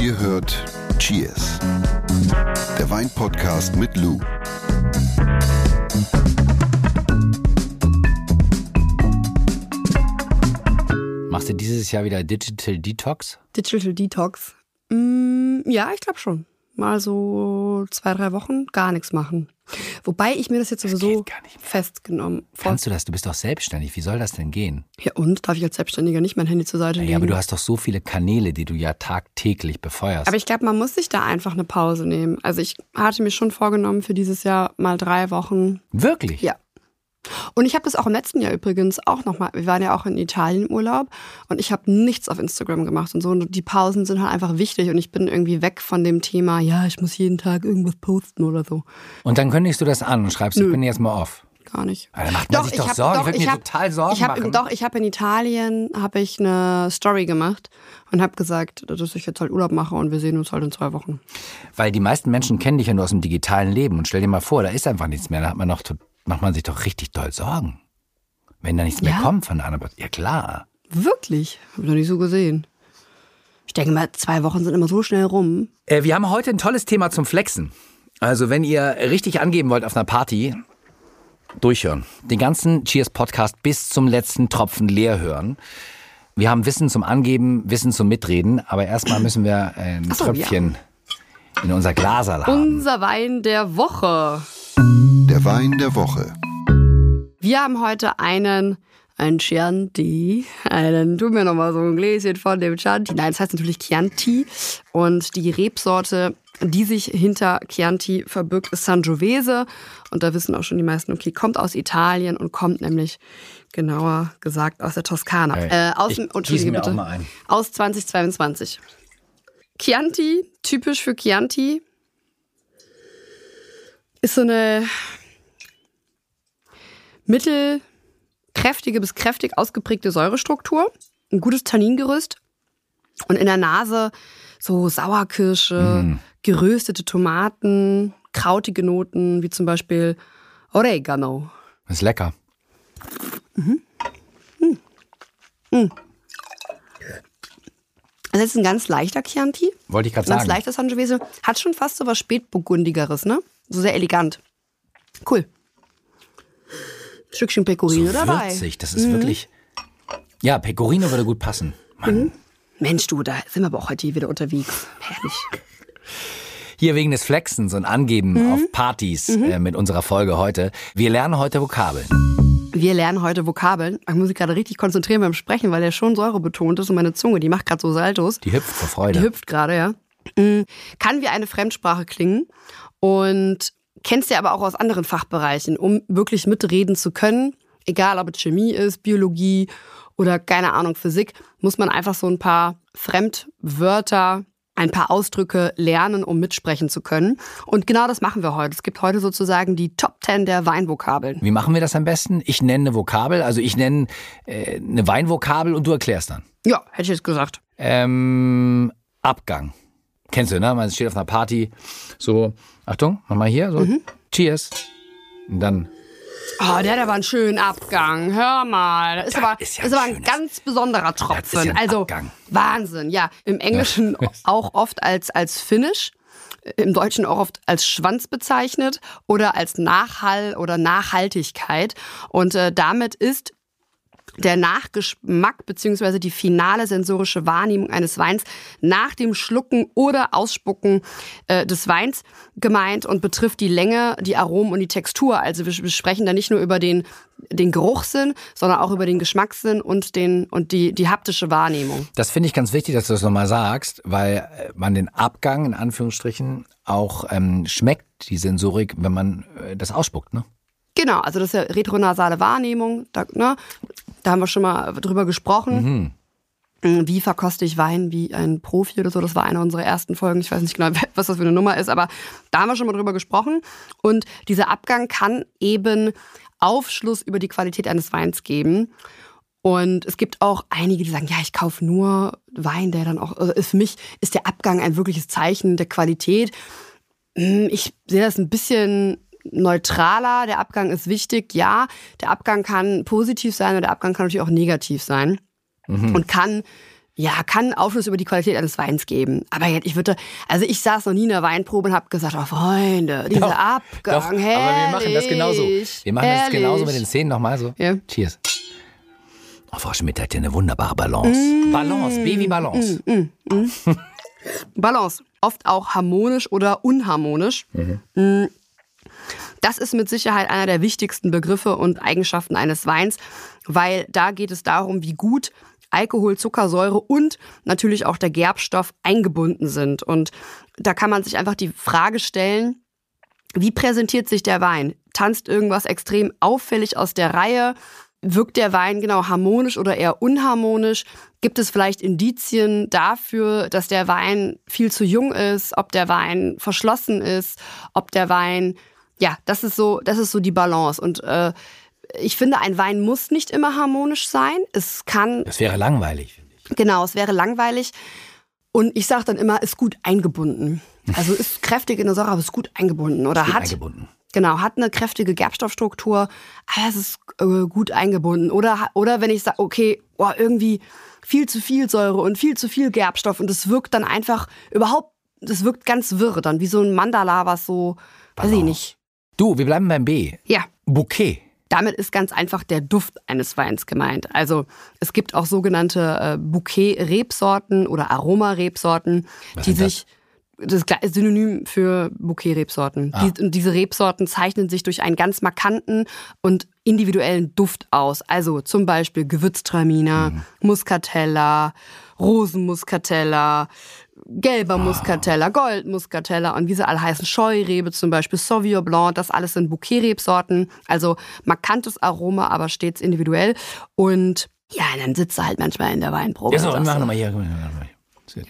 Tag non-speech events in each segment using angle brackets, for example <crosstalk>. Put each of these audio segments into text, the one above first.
Ihr hört Cheers, der Weinpodcast mit Lou. Machst du dieses Jahr wieder Digital Detox? Digital Detox. Mm, ja, ich glaube schon. Mal so zwei, drei Wochen gar nichts machen. Wobei ich mir das jetzt sowieso geht gar nicht mehr. festgenommen Kannst du das? Du bist doch selbstständig. Wie soll das denn gehen? Ja, und darf ich als Selbstständiger nicht mein Handy zur Seite legen? Ja, aber du hast doch so viele Kanäle, die du ja tagtäglich befeuerst. Aber ich glaube, man muss sich da einfach eine Pause nehmen. Also ich hatte mir schon vorgenommen für dieses Jahr mal drei Wochen. Wirklich? Ja. Und ich habe das auch im letzten Jahr übrigens auch nochmal. Wir waren ja auch in Italien im Urlaub und ich habe nichts auf Instagram gemacht und so. Und die Pausen sind halt einfach wichtig und ich bin irgendwie weg von dem Thema, ja, ich muss jeden Tag irgendwas posten oder so. Und dann kündigst du das an und schreibst, ich bin jetzt mal off. Gar nicht. Dann macht man sich doch hab- Sorgen. Ich würd mir hab- total Sorgen ich hab, machen. Doch, ich habe in Italien habe ich eine Story gemacht und habe gesagt, dass ich jetzt halt Urlaub mache und wir sehen uns halt in zwei Wochen. Weil die meisten Menschen kennen dich ja nur aus dem digitalen Leben. Und stell dir mal vor, da ist einfach nichts mehr. Da hat man noch, macht man sich doch richtig doll Sorgen. Wenn da nichts mehr Ja? kommt von der Person. Ja, klar. Wirklich? Habe ich noch nicht so gesehen. Ich denke mal, zwei Wochen sind immer so schnell rum. Äh, wir haben heute ein tolles Thema zum Flexen. Also, wenn ihr richtig angeben wollt auf einer Party, durchhören. Den ganzen Cheers-Podcast bis zum letzten Tropfen leer hören. Wir haben Wissen zum Angeben, Wissen zum Mitreden, aber erstmal müssen wir ein so, Tröpfchen in unser Glaserl haben. Unser Wein der Woche. Der Wein der Woche. Wir haben heute einen, einen Chianti. Einen, tu mir nochmal so ein Gläschen von dem Chianti. Nein, das heißt natürlich Chianti. Und die Rebsorte, die sich hinter Chianti verbirgt, ist Sangiovese. Und da wissen auch schon die meisten, okay, kommt aus Italien und kommt nämlich genauer gesagt aus der Toskana. Ey, äh, aus, Entschuldige mir bitte. auch mal ein. Aus 2022. Chianti, typisch für Chianti, ist so eine mittelkräftige bis kräftig ausgeprägte Säurestruktur, ein gutes Tanningerüst und in der Nase so Sauerkirsche, geröstete Tomaten, krautige Noten, wie zum Beispiel Oregano. Ist lecker. Das ist ein ganz leichter Chianti. Wollte ich gerade Ganz sagen. leichtes Sangiovese. Hat schon fast so was Spätburgundigeres, ne? So sehr elegant. Cool. Stückchen Pecorino dabei. Würzig, das ist Mhm. wirklich. Ja, Pecorino würde gut passen. Mann. Mensch, du, da sind wir aber auch heute hier wieder unterwegs. Herrlich. Hier wegen des Flexens und Angeben Mhm. auf Partys äh, mit unserer Folge heute. Wir lernen heute Vokabeln. Wir lernen heute Vokabeln. Ich muss mich gerade richtig konzentrieren beim Sprechen, weil der schon säurebetont ist und meine Zunge, die macht gerade so Saltos. Die hüpft vor Freude. Die hüpft gerade, ja. Mm, Kann wie eine Fremdsprache klingen und kennst du aber auch aus anderen Fachbereichen, um wirklich mitreden zu können. Egal, ob es Chemie ist, Biologie oder keine Ahnung, Physik, muss man einfach so ein paar Fremdwörter, ein paar Ausdrücke lernen, um mitsprechen zu können. Und genau das machen wir heute. Es gibt heute sozusagen die Top 10 der Weinvokabeln. Wie machen wir das am besten? Ich nenne eine Vokabel, also ich nenne äh, eine Weinvokabel und du erklärst dann. Ja, hätte ich jetzt gesagt. Ähm, Abgang. Kennst du, ne? Man steht auf einer Party, so, Achtung, mach mal hier, so, Mhm. Cheers. Und dann, Oh, der hat aber einen schönen Abgang. Hör mal. Das ist Das aber, ist ja ist aber ein ganz besonderer Tropfen. Ja also Abgang. Wahnsinn. Ja, im Englischen <laughs> auch oft als, als Finish. Im Deutschen auch oft als Schwanz bezeichnet oder als Nachhall oder Nachhaltigkeit. Und äh, damit ist der Nachgeschmack bzw. die finale sensorische Wahrnehmung eines Weins nach dem Schlucken oder Ausspucken äh, des Weins gemeint und betrifft die Länge, die Aromen und die Textur. Also wir, wir sprechen da nicht nur über den, den Geruchssinn, sondern auch über den Geschmackssinn und, den, und die, die haptische Wahrnehmung. das finde ich ganz wichtig, dass du das nochmal sagst, weil äh, man den Abgang in Anführungsstrichen auch ähm, schmeckt, die Sensorik, wenn man äh, das ausspuckt, ne? Genau, also das ist ja retronasale Wahrnehmung. Da, ne, da haben wir schon mal drüber gesprochen. Mhm. Wie verkoste ich Wein wie ein Profi oder so? Das war eine unserer ersten Folgen. Ich weiß nicht genau, <laughs> was das für eine Nummer ist, aber da haben wir schon mal drüber gesprochen. Und dieser Abgang kann eben Aufschluss über die Qualität eines Weins geben. Und es gibt auch einige, die sagen, ja, ich kaufe nur Wein, der dann auch, also für mich ist der Abgang ein wirkliches Zeichen der Qualität. Hm, Ich sehe das ein bisschen neutraler. Der Abgang ist wichtig, ja. Der Abgang kann positiv sein und der Abgang kann natürlich auch negativ sein. Und kann Ja, kann Aufschluss über die Qualität eines Weins geben. Aber jetzt, ich würde, also ich saß noch nie in der Weinprobe und habe gesagt, oh Freunde, dieser Doch, Abgang, Doch, aber wir machen das genauso. Wir machen das herrlich. genauso mit den Szenen nochmal so. Ja. Cheers. Oh, Frau Schmidt hat ja eine wunderbare Balance. Mm. Balance, Baby Balance. <laughs> Balance. Oft auch harmonisch oder unharmonisch. Mm. Das ist mit Sicherheit einer der wichtigsten Begriffe und Eigenschaften eines Weins, weil da geht es darum, wie gut Alkohol, Zuckersäure und natürlich auch der Gerbstoff eingebunden sind. Und da kann man sich einfach die Frage stellen, wie präsentiert sich der Wein? Tanzt irgendwas extrem auffällig aus der Reihe? Wirkt der Wein genau harmonisch oder eher unharmonisch? Gibt es vielleicht Indizien dafür, dass der Wein viel zu jung ist, ob der Wein verschlossen ist, ob der Wein, ja, das ist so, das ist so die Balance. Und äh, ich finde, ein Wein muss nicht immer harmonisch sein. Es kann Das wäre langweilig, finde ich. Genau, es wäre langweilig. Und ich sage dann immer, ist gut eingebunden. Also ist <laughs> kräftig in der Säure, aber ist gut eingebunden. Oder Gut hat, eingebunden. genau, hat eine kräftige Gerbstoffstruktur, aber es ist äh, gut eingebunden. Oder, oder wenn ich sage, okay, boah, irgendwie viel zu viel Säure und viel zu viel Gerbstoff und es wirkt dann einfach überhaupt, das wirkt ganz wirr dann, wie so ein Mandala, was so, weiß ich Balance. nicht. Du, wir bleiben beim B. Ja, Bouquet. damit ist ganz einfach der Duft eines Weins gemeint. Also es gibt auch sogenannte äh, Bouquet-Rebsorten oder Aromarebsorten, die sich das ist Synonym für Bouquet-Rebsorten. Ah. Die, und diese Rebsorten zeichnen sich durch einen ganz markanten und individuellen Duft aus. Also zum Beispiel Gewürztraminer, Mhm. Muscatella, Rosenmuscatella, gelber Muscatella, Goldmuscatella und wie sie alle heißen, Scheurebe zum Beispiel, Sauvignon Blanc, das alles sind Bouquet-Rebsorten. Also markantes Aroma, aber stets individuell. Und ja, dann sitzt du halt manchmal in der Weinprobe. Ja, so, so, nochmal hier. guck mal.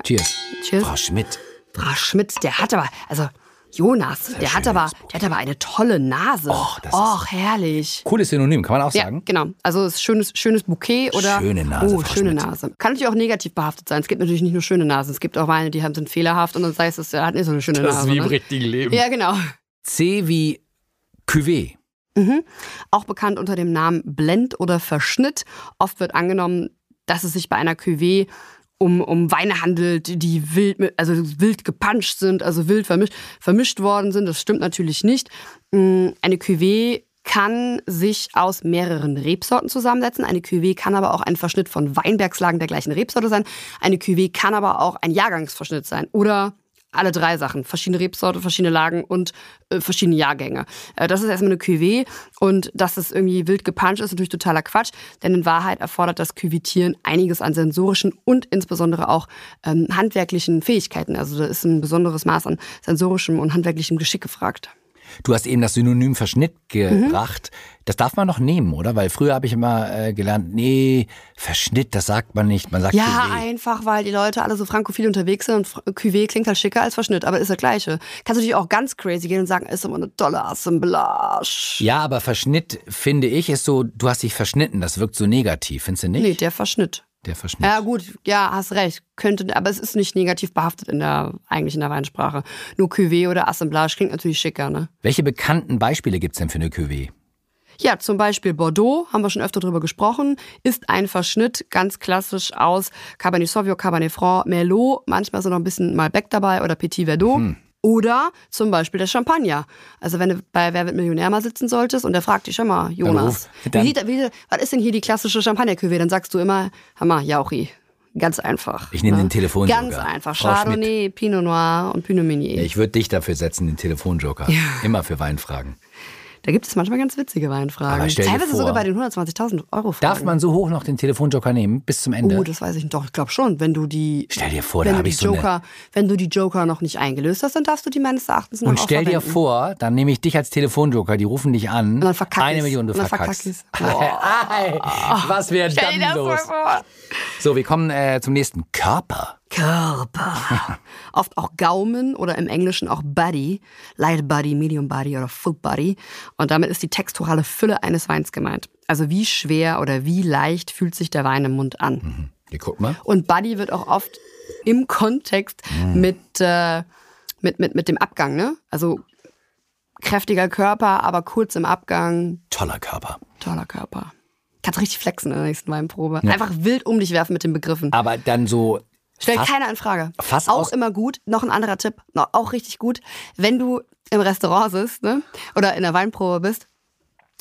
Cheers. Cheers. Frau Schmidt. Frau Schmitz, der hat aber, also Jonas, der hat aber, das Buch. der hat aber eine tolle Nase. Och, das ist- Och, herrlich. Cooles Synonym, kann man auch Ja, sagen. genau. Also es ist schönes, schönes Bouquet oder Schöne Nase, Oh, Frau schöne Schmidt. Nase. Kann natürlich auch negativ behaftet sein. Es gibt natürlich nicht nur schöne Nasen. Es gibt auch Weine, die haben, sind fehlerhaft und dann heißt es, er hat nicht so eine schöne Nase. ne? richtigen Leben. Ja, genau. C wie Cuvée. Mhm. Auch bekannt unter dem Namen Blend oder Verschnitt. Oft wird angenommen, dass es sich bei einer Cuvée um, um Weine handelt, die wild, also wild gepanscht sind, also wild vermischt, vermischt worden sind. Das stimmt natürlich nicht. Mm, Eine Cuvée kann sich aus mehreren Rebsorten zusammensetzen. Eine Cuvée kann aber auch ein Verschnitt von Weinbergslagen der gleichen Rebsorte sein. Eine Cuvée kann aber auch ein Jahrgangsverschnitt sein oder alle drei Sachen. Verschiedene Rebsorte, verschiedene Lagen und äh, verschiedene Jahrgänge. Äh, das ist erstmal eine Cuvée und dass es irgendwie wild gepanscht ist, natürlich totaler Quatsch, denn in Wahrheit erfordert das Cuvitieren einiges an sensorischen und insbesondere auch ähm, handwerklichen Fähigkeiten. Also da ist ein besonderes Maß an sensorischem und handwerklichem Geschick gefragt. Du hast eben das Synonym Verschnitt Mhm. gebracht. Das darf man noch nehmen, oder? Weil früher habe ich immer äh, gelernt, nee, Verschnitt, das sagt man nicht. Man sagt Ja, Cuvée. einfach, weil die Leute alle so frankophil unterwegs sind und Cuvée klingt halt schicker als Verschnitt, aber ist das Gleiche. Kannst natürlich auch ganz crazy gehen und sagen, ist immer eine tolle Assemblage. Ja, aber Verschnitt, finde ich, ist so, du hast dich verschnitten. Das wirkt so negativ, findest du nicht? Nee, der Verschnitt. Der Verschnitt. Ja, gut, ja, hast recht. Könnte, aber es ist nicht negativ behaftet in der, eigentlich in der Weinsprache. Nur Cuvée oder Assemblage klingt natürlich schicker, ne? Welche bekannten Beispiele gibt's denn für eine Cuvée? Ja, zum Beispiel Bordeaux, haben wir schon öfter drüber gesprochen, ist ein Verschnitt ganz klassisch aus Cabernet Sauvignon, Cabernet Franc, Merlot, manchmal ist noch ein bisschen Malbec dabei oder Petit Verdot. Oder zum Beispiel der Champagner. Also wenn du bei Wer wird Millionär mal sitzen solltest und der fragt dich schon mal, Jonas, wie sieht, wie, was ist denn hier die klassische Champagner-Cuvée? Dann sagst du immer, Hammer, Jauchi. Ganz einfach. Ich nehme ne? den Telefonjoker. Ganz einfach. Frau Chardonnay, Pinot Noir und Pinot Meunier. Ich würde dich dafür setzen, den Telefonjoker. Immer für Weinfragen. Da gibt es manchmal ganz witzige Weinfragen. Teilweise sogar bei den 120.000 Euro Fragen. Darf man so hoch noch den Telefonjoker nehmen, bis zum Ende? Oh, das weiß ich nicht. Doch, ich glaube schon. Wenn du die, Stell dir vor, da habe ich so eine- Joker, wenn du die Joker noch nicht eingelöst hast, dann darfst du die meines Erachtens noch Und stell dir vor, dann nehme ich dich als Telefonjoker, die rufen dich an. Und dann verkack Eine. Million, du verkackst. verkack ich's. <laughs> Ei, Was wäre dann los? vor. So, wir kommen äh, zum nächsten. Körper. Körper. <laughs> Oft auch Gaumen oder im Englischen auch Body, Light Body, Medium Body oder Full Body. Und damit ist die texturale Fülle eines Weins gemeint. Also wie schwer oder wie leicht fühlt sich der Wein im Mund an. Hier, guck mal. Und Body wird auch oft im Kontext mit, äh, mit, mit, mit dem Abgang, ne? Also kräftiger Körper, aber kurz im Abgang, Toller Körper. toller Körper. Kannst richtig flexen in der nächsten Weinprobe. Einfach wild um dich werfen mit den Begriffen. Aber dann so. Stellt fast- keiner in Frage. fast auch aus- immer gut. Noch ein anderer Tipp, auch richtig gut. Wenn du im Restaurant sitzt ne? oder in der Weinprobe bist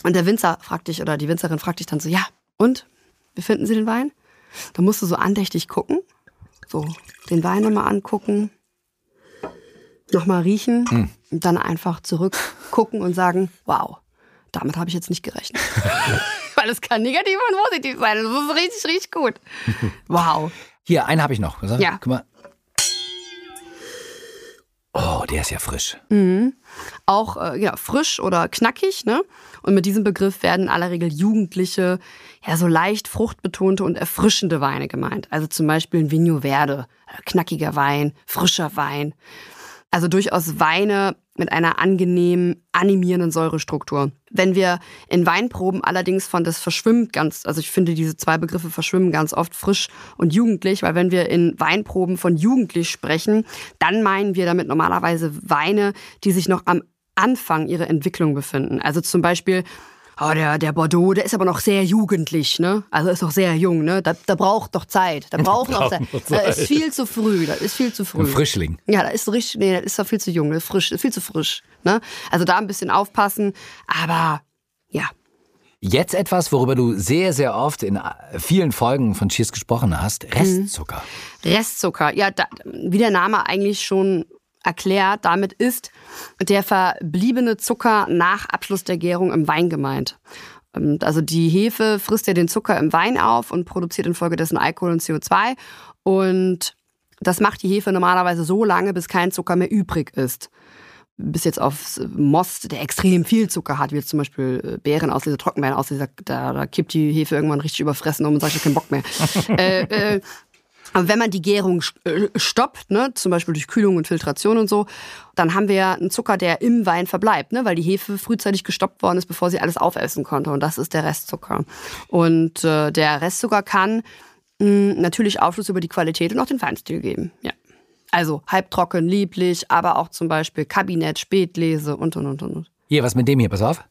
und der Winzer fragt dich oder die Winzerin fragt dich dann so, ja, und? Wie finden Sie den Wein? Dann musst du so andächtig gucken. So, den Wein nochmal angucken. Nochmal riechen. Hm. Und dann einfach zurückgucken und sagen, wow, damit habe ich jetzt nicht gerechnet. <laughs> Weil es kann negativ und positiv sein. Das ist richtig, richtig gut. Wow. Hier, einen habe ich noch. Was- Ja. Guck mal. Oh, der ist ja frisch. auch äh, ja, frisch oder knackig. Ne? Und mit diesem Begriff werden in aller Regel jugendliche, ja so leicht fruchtbetonte und erfrischende Weine gemeint. Also zum Beispiel ein Vigno Verde, knackiger Wein, frischer Wein. Also durchaus Weine mit einer angenehm animierenden Säurestruktur. Wenn wir in Weinproben allerdings von das verschwimmt ganz, also ich finde diese zwei Begriffe verschwimmen ganz oft frisch und jugendlich, weil wenn wir in Weinproben von jugendlich sprechen, dann meinen wir damit normalerweise Weine, die sich noch am Anfang ihrer Entwicklung befinden. Also zum Beispiel Oh, der, der Bordeaux, der ist aber noch sehr jugendlich, ne? Also ist noch sehr jung, ne? Da, da braucht noch Zeit. Da <laughs> braucht noch Zeit. Da ist viel zu früh. Das ist viel zu früh. Ein Frischling. Ja, da ist richtig, nee, das ist doch viel zu jung, ist frisch, viel zu frisch. Ne? Also da ein bisschen aufpassen, aber ja. Jetzt etwas, worüber du sehr, sehr oft in vielen Folgen von Cheers gesprochen hast. Restzucker. Restzucker, ja, da, wie der Name eigentlich schon erklärt, damit ist der verbliebene Zucker nach Abschluss der Gärung im Wein gemeint. Ähm, Also die Hefe frisst ja den Zucker im Wein auf und produziert infolgedessen Alkohol und CO2 und das macht die Hefe normalerweise so lange, bis kein Zucker mehr übrig ist. Bis jetzt auf Most, der extrem viel Zucker hat, wie jetzt zum Beispiel äh, Beerenauslese, Trockenbeerenauslese, da, da kippt die Hefe irgendwann richtig überfressen um und sagt, ich hab keinen Bock mehr. <laughs> äh, äh, aber wenn man die Gärung äh, stoppt, ne, zum Beispiel durch Kühlung und Filtration und so, dann haben wir ja einen Zucker, der im Wein verbleibt, ne, weil die Hefe frühzeitig gestoppt worden ist, bevor sie alles aufessen konnte. Und das ist der Restzucker. Und äh, der Restzucker kann mh, natürlich Aufschluss über die Qualität und auch den Weinstil geben. Ja. Also halbtrocken, lieblich, aber auch zum Beispiel Kabinett, Spätlese und und und und. Hier, was mit dem hier? Pass auf.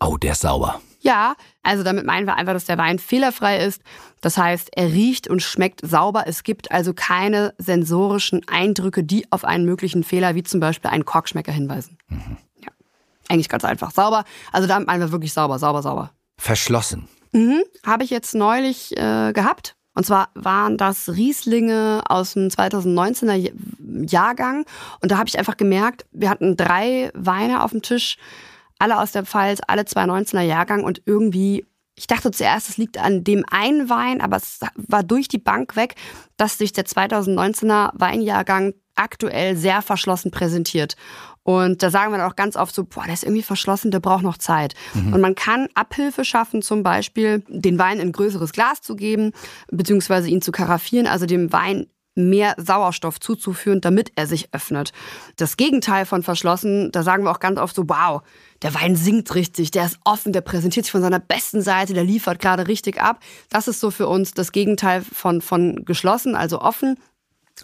Oh, der ist sauber. Ja, also damit meinen wir einfach, dass der Wein fehlerfrei ist. Das heißt, er riecht und schmeckt sauber. Es gibt also keine sensorischen Eindrücke, die auf einen möglichen Fehler, wie zum Beispiel einen Korkschmecker, hinweisen. Ja. Eigentlich ganz einfach. Sauber. Also damit meinen wir wirklich sauber, sauber, sauber. Verschlossen. Habe ich jetzt neulich äh, gehabt. Und zwar waren das Rieslinge aus dem 2019er J- Jahrgang. Und da habe ich einfach gemerkt, wir hatten drei Weine auf dem Tisch, alle aus der Pfalz, alle 2019er Jahrgang. Und irgendwie, ich dachte zuerst, es liegt an dem einen Wein, aber es war durch die Bank weg, dass sich der 2019er Weinjahrgang aktuell sehr verschlossen präsentiert. Und da sagen wir dann auch ganz oft so, boah, der ist irgendwie verschlossen, der braucht noch Zeit. Und man kann Abhilfe schaffen, zum Beispiel den Wein in ein größeres Glas zu geben, beziehungsweise ihn zu karaffieren, also dem Wein mehr Sauerstoff zuzuführen, damit er sich öffnet. Das Gegenteil von verschlossen, da sagen wir auch ganz oft so, wow, der Wein singt richtig, der ist offen, der präsentiert sich von seiner besten Seite, der liefert gerade richtig ab. Das ist so für uns das Gegenteil von, von geschlossen, also offen.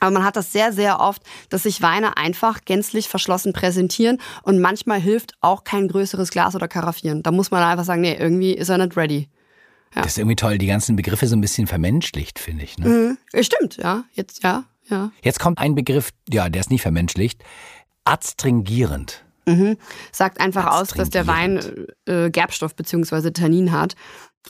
Aber man hat das sehr, sehr oft, dass sich Weine einfach gänzlich verschlossen präsentieren und manchmal hilft auch kein größeres Glas oder Karaffieren. Da muss man einfach sagen, nee, irgendwie ist er nicht ready. Das ist irgendwie toll, die ganzen Begriffe so ein bisschen vermenschlicht, finde ich. Ne? Mhm. Ja, Stimmt, ja, jetzt, ja, ja. Jetzt kommt ein Begriff, ja, der ist nicht vermenschlicht. Adstringierend. Sagt einfach aus, dass der Wein äh, Gerbstoff bzw. Tannin hat.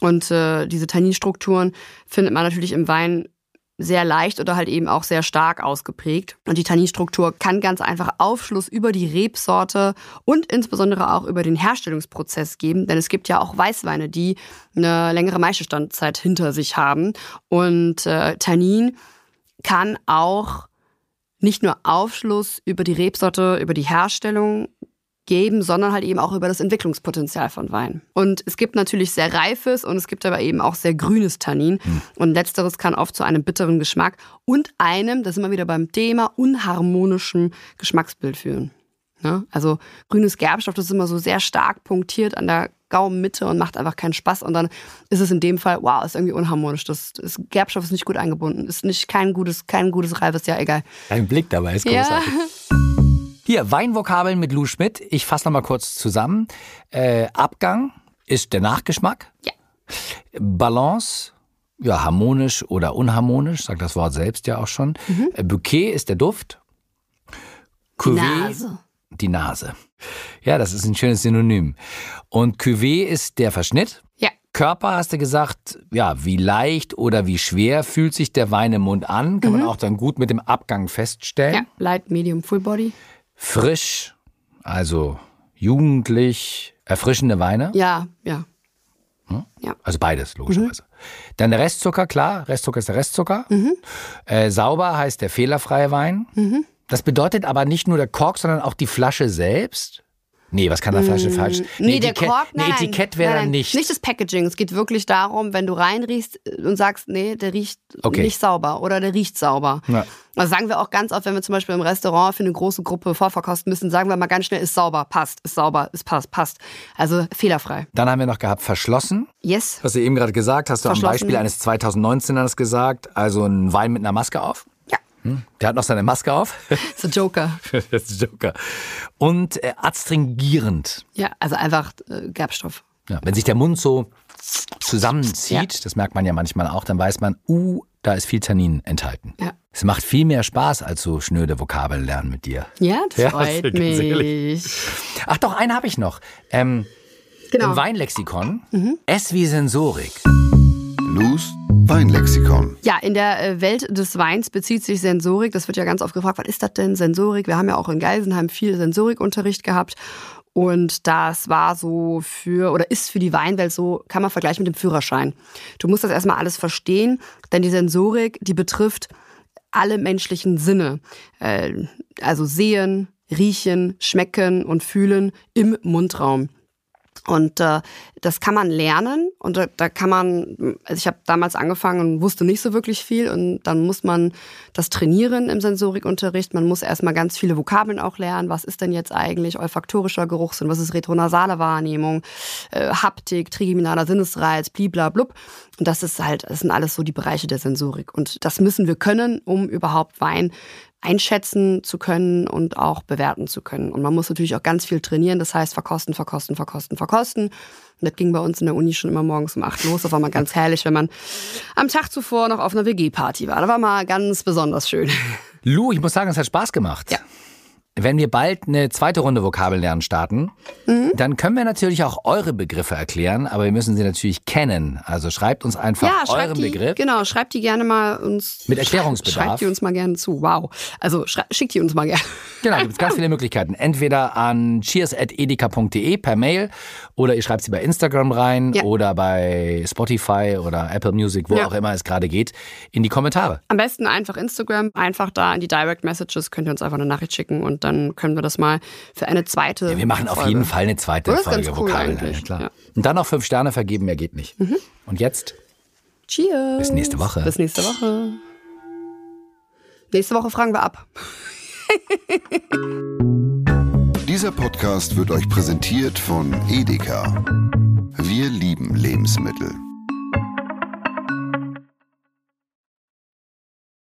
Und äh, diese Tanninstrukturen findet man natürlich im Wein sehr leicht oder halt eben auch sehr stark ausgeprägt. Und die Tanninstruktur kann ganz einfach Aufschluss über die Rebsorte und insbesondere auch über den Herstellungsprozess geben. Denn es gibt ja auch Weißweine, die eine längere Maischestandzeit hinter sich haben. Und äh, Tannin kann auch nicht nur Aufschluss über die Rebsorte, über die Herstellung geben, sondern halt eben auch über das Entwicklungspotenzial von Wein. Und es gibt natürlich sehr reifes und es gibt aber eben auch sehr grünes Tannin. Und letzteres kann oft zu einem bitteren Geschmack und einem, das sind wir wieder beim Thema, unharmonischem Geschmacksbild führen. Ne? Also grünes Gerbstoff, das ist immer so sehr stark punktiert an der Gaumenmitte und macht einfach keinen Spaß. Und dann ist es in dem Fall, wow, ist irgendwie unharmonisch. Das, das Gerbstoff ist nicht gut eingebunden, ist nicht kein gutes, kein gutes reifes, ja egal. Dein Blick dabei ist großartig. <laughs> Hier, Weinvokabeln mit Lou Schmidt. Ich fasse nochmal kurz zusammen. Äh, Abgang ist der Nachgeschmack. Ja. Balance, ja, harmonisch oder unharmonisch, sagt das Wort selbst ja auch schon. Äh, Bouquet ist der Duft. Cuvée, Nase. die Nase. Ja, das ist ein schönes Synonym. Und Cuvée ist der Verschnitt. Ja. Körper, hast du gesagt, ja, wie leicht oder wie schwer fühlt sich der Wein im Mund an? Kann man auch dann gut mit dem Abgang feststellen. Ja, Light, Medium, Full Body. Frisch, also jugendlich, erfrischende Weine. Ja, ja. Ja. Also beides, logischerweise. Dann der Restzucker, klar, Restzucker ist der Restzucker. Äh, sauber heißt der fehlerfreie Wein. Das bedeutet aber nicht nur der Kork, sondern auch die Flasche selbst. Nee, was kann der Flasche falsch? Nee, der Etikett- Kork, nein, Ein nein. Etikett wäre dann nicht. Nicht das Packaging. Es geht wirklich darum, wenn du reinriechst und sagst, nee, der riecht Okay. nicht sauber oder der riecht sauber. Ja. Also sagen wir auch ganz oft, wenn wir zum Beispiel im Restaurant für eine große Gruppe vorverkosten müssen, sagen wir mal ganz schnell, ist sauber, passt, ist sauber, ist passt, passt. Also fehlerfrei. Dann haben wir noch gehabt verschlossen. Yes. Hast du eben gerade gesagt, hast du am. Beispiel eines 2019ers gesagt, also ein Wein mit einer Maske auf. Ja. Der hat noch seine Maske auf. <laughs> So Joker. <laughs> das ist Joker. Und äh, adstringierend. Ja, also einfach äh, Gerbstoff. Ja, wenn sich der Mund so zusammenzieht, das merkt man ja manchmal auch, dann weiß man, uh, da ist viel Tannin enthalten. Ja. Es macht viel mehr Spaß, als so schnöde Vokabeln lernen mit dir. Ja, das <laughs> Ja, freut ganz mich. ehrlich. Ach doch, einen habe ich noch. Ähm, Genau. Im Weinlexikon, S wie Sensorik. Lus Weinlexikon. Ja, in der äh, Welt des Weins bezieht sich Sensorik. Das wird ja ganz oft gefragt, was ist das denn Sensorik? Wir haben ja auch in Geisenheim viel Sensorikunterricht gehabt. Und das war so für, oder ist für die Weinwelt so, kann man vergleichen mit dem Führerschein. Du musst das erstmal alles verstehen, denn die Sensorik, die betrifft alle menschlichen Sinne. Äh, also sehen, riechen, schmecken und fühlen im Mundraum. Und äh, das kann man lernen und da, da kann man, also ich habe damals angefangen und wusste nicht so wirklich viel und dann muss man das trainieren im Sensorikunterricht. Man muss erstmal ganz viele Vokabeln auch lernen. Was ist denn jetzt eigentlich olfaktorischer Geruchssinn? Was ist retronasale Wahrnehmung? Äh, Haptik, trigeminaler Sinnesreiz, bliblablub. Und das ist halt, das sind alles so die Bereiche der Sensorik. Und das müssen wir können, um überhaupt Wein einschätzen zu können und auch bewerten zu können. Und man muss natürlich auch ganz viel trainieren, das heißt verkosten, verkosten, verkosten, verkosten. Und das ging bei uns in der Uni schon immer morgens um acht los. Das war mal ganz herrlich, wenn man am Tag zuvor noch auf einer WG-Party war. Das war mal ganz besonders schön. Lou, ich muss sagen, es hat Spaß gemacht. Ja. Wenn wir bald eine zweite Runde Vokabellernen starten, Mhm. dann können wir natürlich auch eure Begriffe erklären, aber wir müssen sie natürlich kennen. Also schreibt uns einfach ja, euren schreibt die, Begriff. genau, schreibt die gerne mal uns. Mit Erklärungsbedarf. Schreibt die uns mal gerne zu. Wow. Also schickt die uns mal gerne. Genau, gibt es ganz viele Möglichkeiten. Entweder an cheers.edeka.de per Mail oder ihr schreibt sie bei Instagram rein Ja. oder bei Spotify oder Apple Music, wo Ja. auch immer es gerade geht, in die Kommentare. Am besten einfach Instagram, einfach da in die Direct Messages könnt ihr uns einfach eine Nachricht schicken und dann können wir das mal für eine zweite. Ja, wir machen auf Folge. jeden Fall eine zweite Das ist Folge ganz cool eigentlich, Ja, klar. ja. Und dann noch fünf Sterne vergeben, mehr geht nicht. Und jetzt Cheers. Bis nächste Woche. Bis nächste Woche. Nächste Woche fragen wir ab. <laughs> Dieser Podcast wird euch präsentiert von Edeka. Wir lieben Lebensmittel.